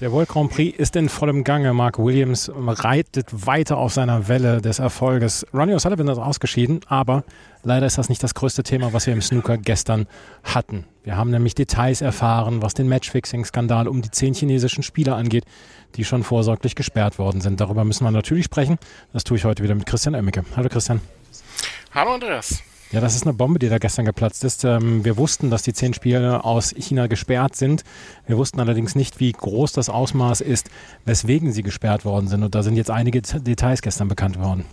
Der World Grand Prix ist in vollem Gange. Mark Williams reitet weiter auf seiner Welle des Erfolges. Ronnie O'Sullivan ist ausgeschieden, aber leider ist das nicht das größte Thema, was wir im Snooker gestern hatten. Wir haben nämlich Details erfahren, was den Matchfixing-Skandal um die zehn chinesischen Spieler angeht, die schon vorsorglich gesperrt worden sind. Darüber müssen wir natürlich sprechen. Das tue ich heute wieder mit Christian Emmecke. Hallo Christian. Hallo Andreas. Ja, das ist eine Bombe, die da gestern geplatzt ist. Ähm, wir wussten, dass die zehn Spiele aus China gesperrt sind. Wir wussten allerdings nicht, wie groß das Ausmaß ist, weswegen sie gesperrt worden sind. Und da sind jetzt einige Details gestern bekannt worden.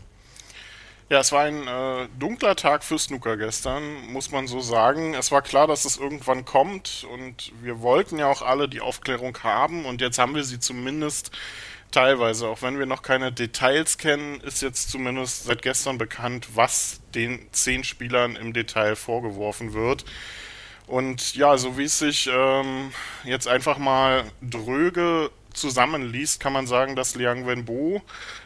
Ja, es war ein äh, dunkler Tag für Snooker gestern, muss man so sagen. Es war klar, dass es irgendwann kommt und wir wollten ja auch alle die Aufklärung haben und jetzt haben wir sie zumindest teilweise. Auch wenn wir noch keine Details kennen, ist jetzt zumindest seit gestern bekannt, was den zehn Spielern im Detail vorgeworfen wird. Und ja, so wie es sich ähm, jetzt einfach mal dröge zusammenliest, kann man sagen, dass Liang Wenbo,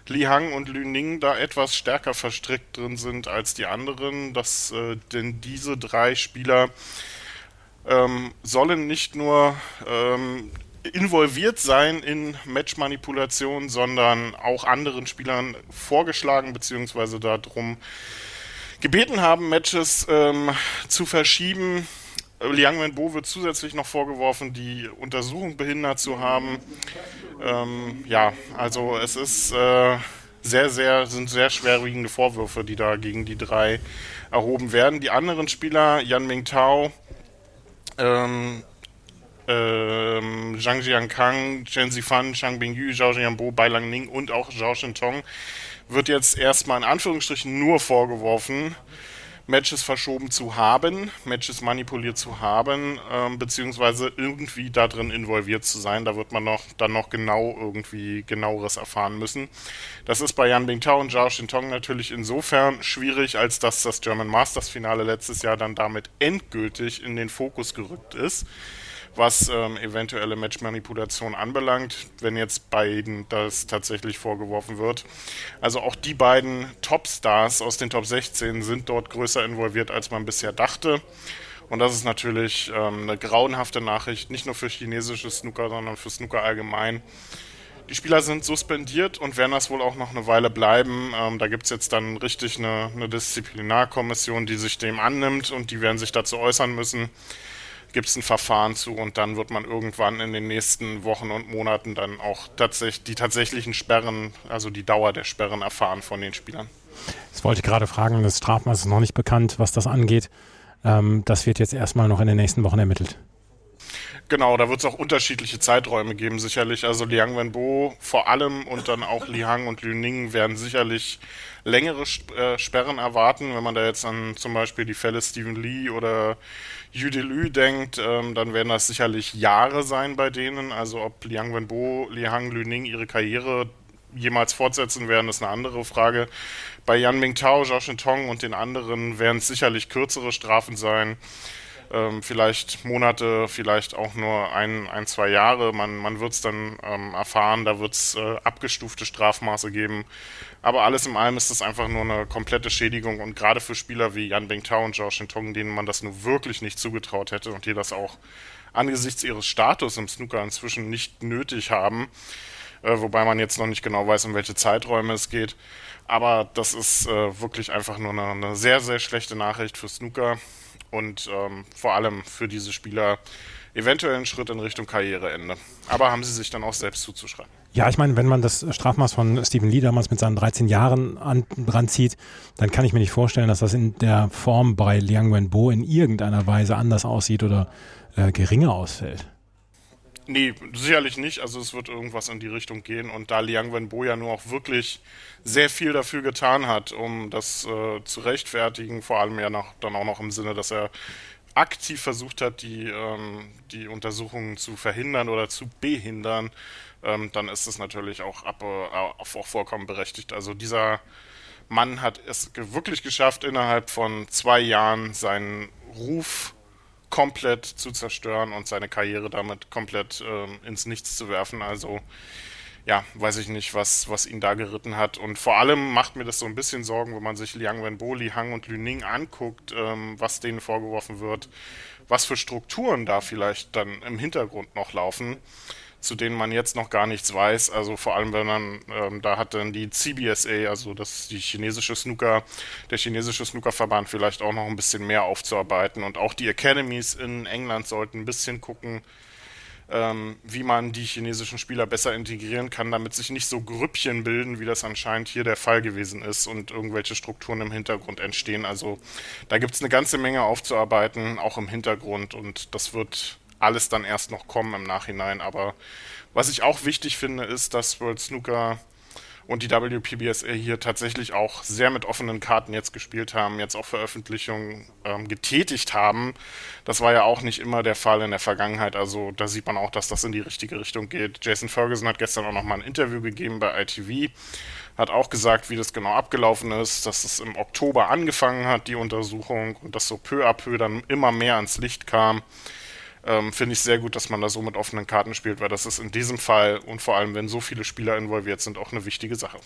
Li Hang und Lü Ning da etwas stärker verstrickt drin sind als die anderen, dass äh, denn diese drei Spieler ähm, sollen nicht nur ähm, involviert sein in Matchmanipulation, sondern auch anderen Spielern vorgeschlagen bzw. darum gebeten haben, Matches ähm, zu verschieben. Liang Wenbo wird zusätzlich noch vorgeworfen, die Untersuchung behindert zu haben. Ähm, ja, also es ist äh, sehr, sehr, sind sehr schwerwiegende Vorwürfe, die da gegen die drei erhoben werden. Die anderen Spieler, Yan Mingtao, ähm, ähm, Zhang Jiankang, Chen Zifan, Chang Bingyu, Zhao Jianbo, Bai Langning und auch Zhao Shintong wird jetzt erstmal in Anführungsstrichen nur vorgeworfen, Matches verschoben zu haben, Matches manipuliert zu haben, ähm, beziehungsweise irgendwie da drin involviert zu sein. Da wird man noch dann noch genau irgendwie genaueres erfahren müssen. Das ist bei Yan Bingtao und Zhao Shintong natürlich insofern schwierig, als dass das German Masters Finale letztes Jahr dann damit endgültig in den Fokus gerückt ist was ähm, eventuelle Matchmanipulation anbelangt, wenn jetzt beiden das tatsächlich vorgeworfen wird. Also auch die beiden Topstars aus den Top 16 sind dort größer involviert, als man bisher dachte. Und das ist natürlich ähm, eine grauenhafte Nachricht, nicht nur für chinesische Snooker, sondern für Snooker allgemein. Die Spieler sind suspendiert und werden das wohl auch noch eine Weile bleiben. Ähm, da gibt es jetzt dann richtig eine, eine Disziplinarkommission, die sich dem annimmt und die werden sich dazu äußern müssen gibt es ein Verfahren zu und dann wird man irgendwann in den nächsten Wochen und Monaten dann auch tatsächlich die tatsächlichen Sperren, also die Dauer der Sperren erfahren von den Spielern. Das wollte ich gerade fragen, das Strafmaß ist noch nicht bekannt, was das angeht. Ähm, das wird jetzt erstmal noch in den nächsten Wochen ermittelt. Genau, da wird es auch unterschiedliche Zeiträume geben, sicherlich. Also Liang Wenbo vor allem und dann auch Li Hang und Lü Ning werden sicherlich längere äh, Sperren erwarten. Wenn man da jetzt an zum Beispiel die Fälle Stephen Lee oder Lü denkt, ähm, dann werden das sicherlich Jahre sein bei denen. Also ob Liang Wenbo, Li Hang, Lü Ning ihre Karriere jemals fortsetzen werden, ist eine andere Frage. Bei Yan Mingtao, Zhao Shintong und den anderen werden es sicherlich kürzere Strafen sein ähm, vielleicht Monate, vielleicht auch nur ein, ein zwei Jahre. Man, man wird es dann ähm, erfahren, da wird es äh, abgestufte Strafmaße geben. Aber alles in allem ist das einfach nur eine komplette Schädigung und gerade für Spieler wie Yan Bingtao und Zhao Shintong, denen man das nur wirklich nicht zugetraut hätte und die das auch angesichts ihres Status im Snooker inzwischen nicht nötig haben, äh, wobei man jetzt noch nicht genau weiß, um welche Zeiträume es geht. Aber das ist äh, wirklich einfach nur eine, eine sehr, sehr schlechte Nachricht für Snooker und ähm, vor allem für diese Spieler eventuell einen Schritt in Richtung Karriereende. Aber haben sie sich dann auch selbst zuzuschreiben. Ja, ich meine, wenn man das Strafmaß von Stephen Lee damals mit seinen 13 Jahren an, ranzieht, dann kann ich mir nicht vorstellen, dass das in der Form bei Liang Wenbo in irgendeiner Weise anders aussieht oder äh, geringer ausfällt. Nee, sicherlich nicht. Also es wird irgendwas in die Richtung gehen. Und da Liang Wenbo ja nur auch wirklich sehr viel dafür getan hat, um das äh, zu rechtfertigen, vor allem ja noch, dann auch noch im Sinne, dass er aktiv versucht hat, die, ähm, die Untersuchungen zu verhindern oder zu behindern, ähm, dann ist es natürlich auch, ab, äh, auch vollkommen berechtigt. Also dieser Mann hat es wirklich geschafft, innerhalb von zwei Jahren seinen Ruf komplett zu zerstören und seine Karriere damit komplett ähm, ins Nichts zu werfen. Also ja, weiß ich nicht, was, was ihn da geritten hat. Und vor allem macht mir das so ein bisschen Sorgen, wenn man sich Liang Wenbo, Li Hang und Lüning anguckt, ähm, was denen vorgeworfen wird, was für Strukturen da vielleicht dann im Hintergrund noch laufen, zu denen man jetzt noch gar nichts weiß. Also vor allem, wenn man, ähm, da hat dann die CBSA, also das die chinesische Snooker, der chinesische Snookerverband vielleicht auch noch ein bisschen mehr aufzuarbeiten. Und auch die Academies in England sollten ein bisschen gucken, ähm, wie man die chinesischen Spieler besser integrieren kann, damit sich nicht so Grüppchen bilden, wie das anscheinend hier der Fall gewesen ist und irgendwelche Strukturen im Hintergrund entstehen. Also da gibt es eine ganze Menge aufzuarbeiten, auch im Hintergrund und das wird alles dann erst noch kommen im Nachhinein. Aber was ich auch wichtig finde, ist, dass World Snooker und die WPBSA hier tatsächlich auch sehr mit offenen Karten jetzt gespielt haben, jetzt auch Veröffentlichungen ähm, getätigt haben. Das war ja auch nicht immer der Fall in der Vergangenheit. Also da sieht man auch, dass das in die richtige Richtung geht. Jason Ferguson hat gestern auch nochmal ein Interview gegeben bei ITV, hat auch gesagt, wie das genau abgelaufen ist, dass es im Oktober angefangen hat, die Untersuchung, und dass so peu à peu dann immer mehr ans Licht kam ähm, finde ich sehr gut, dass man da so mit offenen Karten spielt, weil das ist in diesem Fall und vor allem, wenn so viele Spieler involviert sind, auch eine wichtige Sache.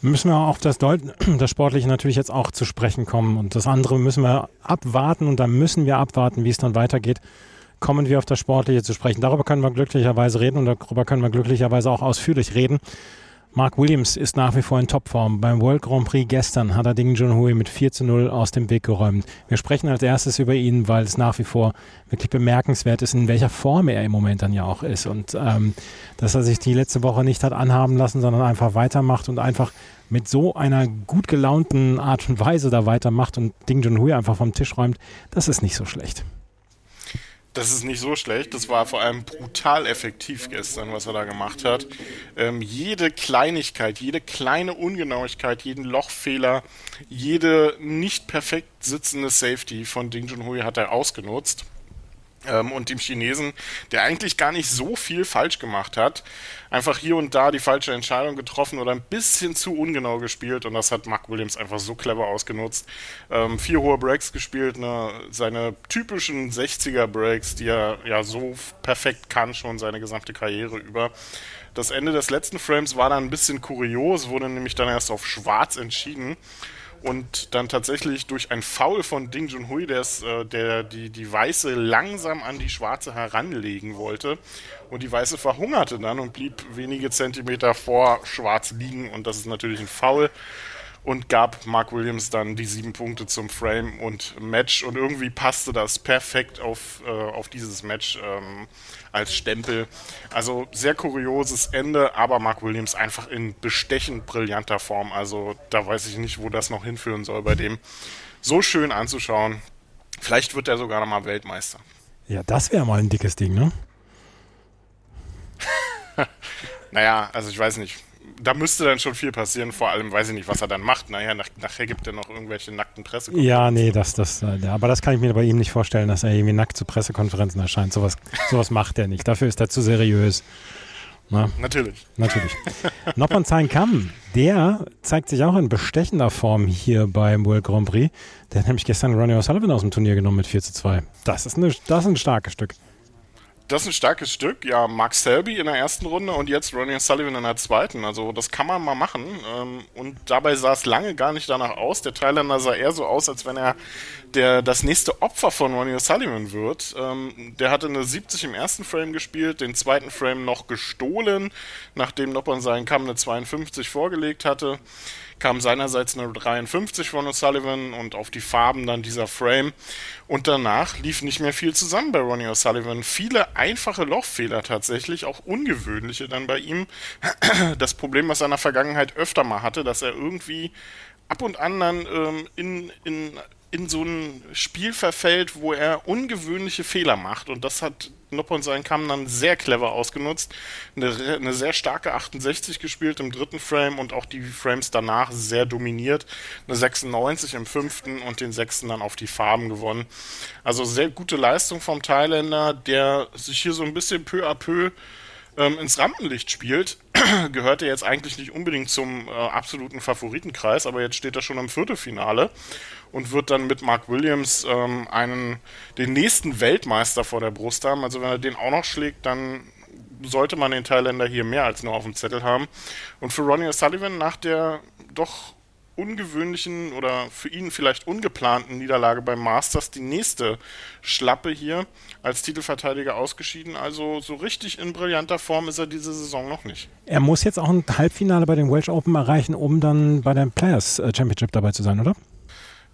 Müssen wir auf das, Deut das Sportliche natürlich jetzt auch zu sprechen kommen. Und das andere müssen wir abwarten und da müssen wir abwarten, wie es dann weitergeht. Kommen wir auf das Sportliche zu sprechen. Darüber können wir glücklicherweise reden und darüber können wir glücklicherweise auch ausführlich reden. Mark Williams ist nach wie vor in Topform. Beim World Grand Prix gestern hat er Ding Junhui mit 4 zu 0 aus dem Weg geräumt. Wir sprechen als erstes über ihn, weil es nach wie vor wirklich bemerkenswert ist, in welcher Form er im Moment dann ja auch ist. Und ähm, dass er sich die letzte Woche nicht hat anhaben lassen, sondern einfach weitermacht und einfach mit so einer gut gelaunten Art und Weise da weitermacht und Ding Junhui einfach vom Tisch räumt, das ist nicht so schlecht. Das ist nicht so schlecht. Das war vor allem brutal effektiv gestern, was er da gemacht hat. Ähm, jede Kleinigkeit, jede kleine Ungenauigkeit, jeden Lochfehler, jede nicht perfekt sitzende Safety von Ding Junhui hat er ausgenutzt ähm, und dem Chinesen, der eigentlich gar nicht so viel falsch gemacht hat, einfach hier und da die falsche Entscheidung getroffen oder ein bisschen zu ungenau gespielt und das hat Mark Williams einfach so clever ausgenutzt. Ähm, vier hohe Breaks gespielt, ne, seine typischen 60er Breaks, die er ja so perfekt kann schon seine gesamte Karriere über. Das Ende des letzten Frames war dann ein bisschen kurios, wurde nämlich dann erst auf schwarz entschieden und dann tatsächlich durch ein Foul von Ding Junhui, der, äh, der die, die Weiße langsam an die Schwarze heranlegen wollte. Und die Weiße verhungerte dann und blieb wenige Zentimeter vor Schwarz liegen. Und das ist natürlich ein Foul und gab Mark Williams dann die sieben Punkte zum Frame und Match und irgendwie passte das perfekt auf, äh, auf dieses Match ähm, als Stempel. Also sehr kurioses Ende, aber Mark Williams einfach in bestechend brillanter Form. Also da weiß ich nicht, wo das noch hinführen soll bei dem. So schön anzuschauen. Vielleicht wird er sogar noch mal Weltmeister. Ja, das wäre mal ein dickes Ding, ne? naja, also ich weiß nicht da müsste dann schon viel passieren, vor allem weiß ich nicht, was er dann macht. Naja, nach, nachher gibt er noch irgendwelche nackten Pressekonferenzen. Ja, nee, das, das, äh, aber das kann ich mir bei ihm nicht vorstellen, dass er irgendwie nackt zu Pressekonferenzen erscheint. Sowas, sowas macht er nicht. Dafür ist er zu seriös. Na? Natürlich. Natürlich. Noppon Zain Kam, der zeigt sich auch in bestechender Form hier beim World Grand Prix. Der hat nämlich gestern Ronnie O'Sullivan aus dem Turnier genommen mit 4 zu 2. Das ist, eine, das ist ein starkes Stück das ist ein starkes Stück. Ja, Mark Selby in der ersten Runde und jetzt Ronnie Sullivan in der zweiten. Also das kann man mal machen. Ähm, und dabei sah es lange gar nicht danach aus. Der Thailänder sah eher so aus, als wenn er der, das nächste Opfer von Ronnie Sullivan wird. Ähm, der hatte eine 70 im ersten Frame gespielt, den zweiten Frame noch gestohlen, nachdem Noppon seinen Kamm eine 52 vorgelegt hatte kam seinerseits eine 53 von O'Sullivan und auf die Farben dann dieser Frame. Und danach lief nicht mehr viel zusammen bei Ronnie O'Sullivan. Viele einfache Lochfehler tatsächlich, auch ungewöhnliche dann bei ihm. Das Problem, was er in der Vergangenheit öfter mal hatte, dass er irgendwie ab und an dann ähm, in, in in so ein Spiel verfällt, wo er ungewöhnliche Fehler macht. Und das hat Noppon seinen Kamm dann sehr clever ausgenutzt. Eine, eine, sehr starke 68 gespielt im dritten Frame und auch die Frames danach sehr dominiert. Eine 96 im fünften und den sechsten dann auf die Farben gewonnen. Also sehr gute Leistung vom Thailänder, der sich hier so ein bisschen peu à peu ähm, ins Rampenlicht spielt, gehört er jetzt eigentlich nicht unbedingt zum äh, absoluten Favoritenkreis, aber jetzt steht er schon im Viertelfinale und wird dann mit Mark Williams ähm, einen, den nächsten Weltmeister vor der Brust haben. Also wenn er den auch noch schlägt, dann sollte man den Thailänder hier mehr als nur auf dem Zettel haben. Und für Ronnie O'Sullivan nach der doch ungewöhnlichen oder für ihn vielleicht ungeplanten Niederlage beim Masters die nächste Schlappe hier als Titelverteidiger ausgeschieden. Also so richtig in brillanter Form ist er diese Saison noch nicht. Er muss jetzt auch ein Halbfinale bei den Welsh Open erreichen, um dann bei der Players äh, Championship dabei zu sein, oder?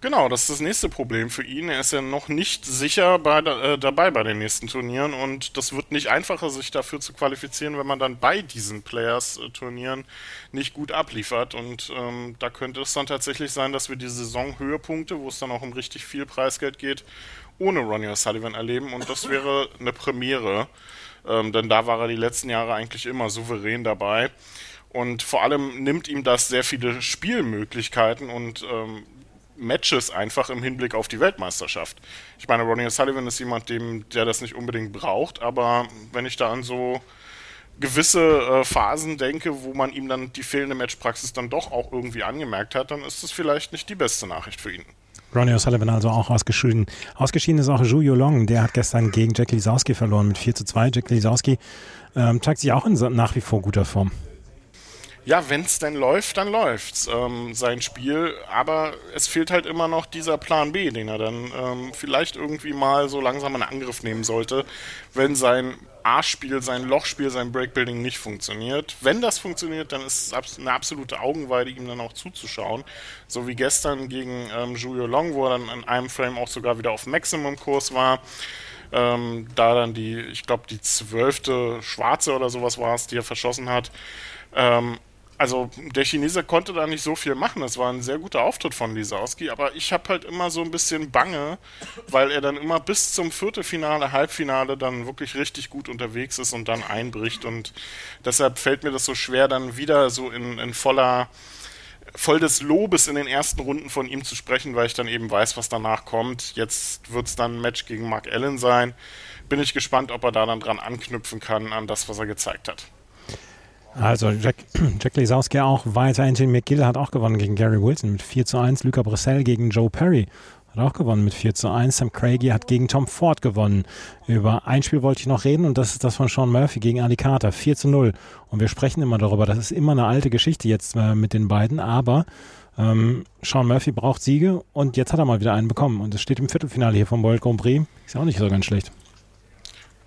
Genau, das ist das nächste Problem für ihn. Er ist ja noch nicht sicher bei, äh, dabei bei den nächsten Turnieren und das wird nicht einfacher, sich dafür zu qualifizieren, wenn man dann bei diesen Players-Turnieren nicht gut abliefert. Und ähm, da könnte es dann tatsächlich sein, dass wir die Saisonhöhepunkte, wo es dann auch um richtig viel Preisgeld geht, ohne Ronnie O'Sullivan erleben und das wäre eine Premiere, ähm, denn da war er die letzten Jahre eigentlich immer souverän dabei. Und vor allem nimmt ihm das sehr viele Spielmöglichkeiten und ähm, Matches einfach im Hinblick auf die Weltmeisterschaft. Ich meine, Ronnie O'Sullivan ist jemand, dem, der das nicht unbedingt braucht, aber wenn ich da an so gewisse äh, Phasen denke, wo man ihm dann die fehlende Matchpraxis dann doch auch irgendwie angemerkt hat, dann ist das vielleicht nicht die beste Nachricht für ihn. Ronnie O'Sullivan also auch ausgeschieden. Ausgeschieden ist auch Zhu Yolong, der hat gestern gegen Jack Lisowski verloren mit 4 zu 2. Jack Lisowski ähm, zeigt sich auch in nach wie vor guter Form ja, wenn es denn läuft, dann läuft's, ähm, sein Spiel. Aber es fehlt halt immer noch dieser Plan B, den er dann ähm, vielleicht irgendwie mal so langsam in Angriff nehmen sollte, wenn sein A-Spiel, sein Lochspiel, sein Breakbuilding nicht funktioniert. Wenn das funktioniert, dann ist es eine absolute Augenweide, ihm dann auch zuzuschauen. So wie gestern gegen ähm, Julio Long, wo er dann in einem Frame auch sogar wieder auf Maximum-Kurs war. Ähm, da dann die, ich glaube, die zwölfte Schwarze oder sowas war es, die er verschossen hat. Ähm, also der Chinese konnte da nicht so viel machen. Das war ein sehr guter Auftritt von Lisowski, aber ich habe halt immer so ein bisschen Bange, weil er dann immer bis zum Viertelfinale, Halbfinale dann wirklich richtig gut unterwegs ist und dann einbricht. Und deshalb fällt mir das so schwer, dann wieder so in, in voller voll des Lobes in den ersten Runden von ihm zu sprechen, weil ich dann eben weiß, was danach kommt. Jetzt wird es dann ein Match gegen Mark Allen sein. Bin ich gespannt, ob er da dann dran anknüpfen kann an das, was er gezeigt hat. Also Jack, Jack Lisowski auch weiter. Anthony McGill hat auch gewonnen gegen Gary Wilson mit 4 zu 1. Luca Brissell gegen Joe Perry hat auch gewonnen mit 4 zu 1. Sam Craigie hat gegen Tom Ford gewonnen. Über ein Spiel wollte ich noch reden und das ist das von Sean Murphy gegen Ali Carter. 4 zu 0. Und wir sprechen immer darüber, das ist immer eine alte Geschichte jetzt äh, mit den beiden, aber ähm, Sean Murphy braucht Siege und jetzt hat er mal wieder einen bekommen. Und es steht im Viertelfinale hier vom World Grand Prix. Ist ja auch nicht so ganz schlecht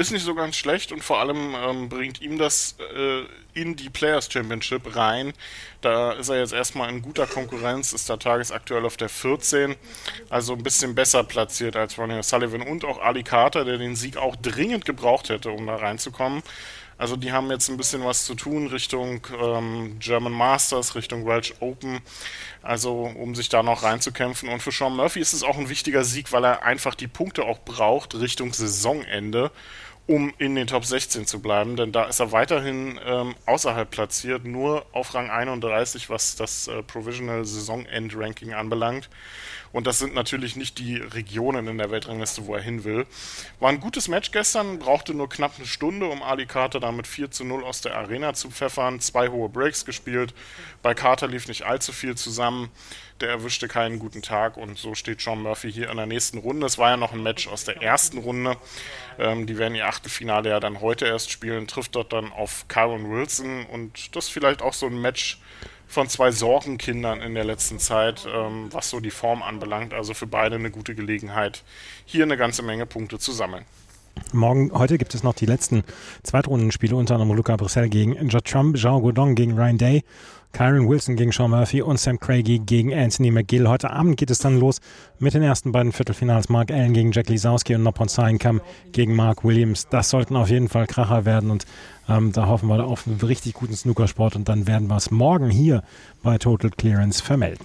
ist nicht so ganz schlecht und vor allem ähm, bringt ihm das äh, in die Players Championship rein. Da ist er jetzt erstmal in guter Konkurrenz, ist da tagesaktuell auf der 14, also ein bisschen besser platziert als Ronnie O'Sullivan und auch Ali Carter, der den Sieg auch dringend gebraucht hätte, um da reinzukommen. Also die haben jetzt ein bisschen was zu tun Richtung ähm, German Masters, Richtung Welsh Open, also um sich da noch reinzukämpfen. Und für Sean Murphy ist es auch ein wichtiger Sieg, weil er einfach die Punkte auch braucht Richtung Saisonende um in den Top 16 zu bleiben, denn da ist er weiterhin ähm, außerhalb platziert, nur auf Rang 31, was das äh, Provisional Saisonend Ranking anbelangt. Und das sind natürlich nicht die Regionen in der Weltrangliste, wo er hin will. War ein gutes Match gestern, brauchte nur knapp eine Stunde, um Ali Carter damit 4 zu 0 aus der Arena zu pfeffern. Zwei hohe Breaks gespielt. Bei Carter lief nicht allzu viel zusammen. Der erwischte keinen guten Tag und so steht Sean Murphy hier in der nächsten Runde. Es war ja noch ein Match aus der ersten Runde. Ähm, die werden ihr Achtelfinale ja dann heute erst spielen, trifft dort dann auf Kyron Wilson und das ist vielleicht auch so ein Match, von zwei Sorgenkindern in der letzten Zeit, ähm, was so die Form anbelangt. Also für beide eine gute Gelegenheit, hier eine ganze Menge Punkte zu sammeln. Morgen, heute gibt es noch die letzten Zweitrundenspiele, unter anderem Luca Brissell gegen Trump, Jean Godon gegen Ryan Day, Kyron Wilson gegen Sean Murphy und Sam Craigie gegen Anthony McGill. Heute Abend geht es dann los mit den ersten beiden Viertelfinals. Mark Allen gegen Jack Lisowski und Nopon Seinkam gegen Mark Williams. Das sollten auf jeden Fall Kracher werden und ähm, da hoffen wir auf einen richtig guten Snookersport und dann werden wir es morgen hier bei Total Clearance vermelden.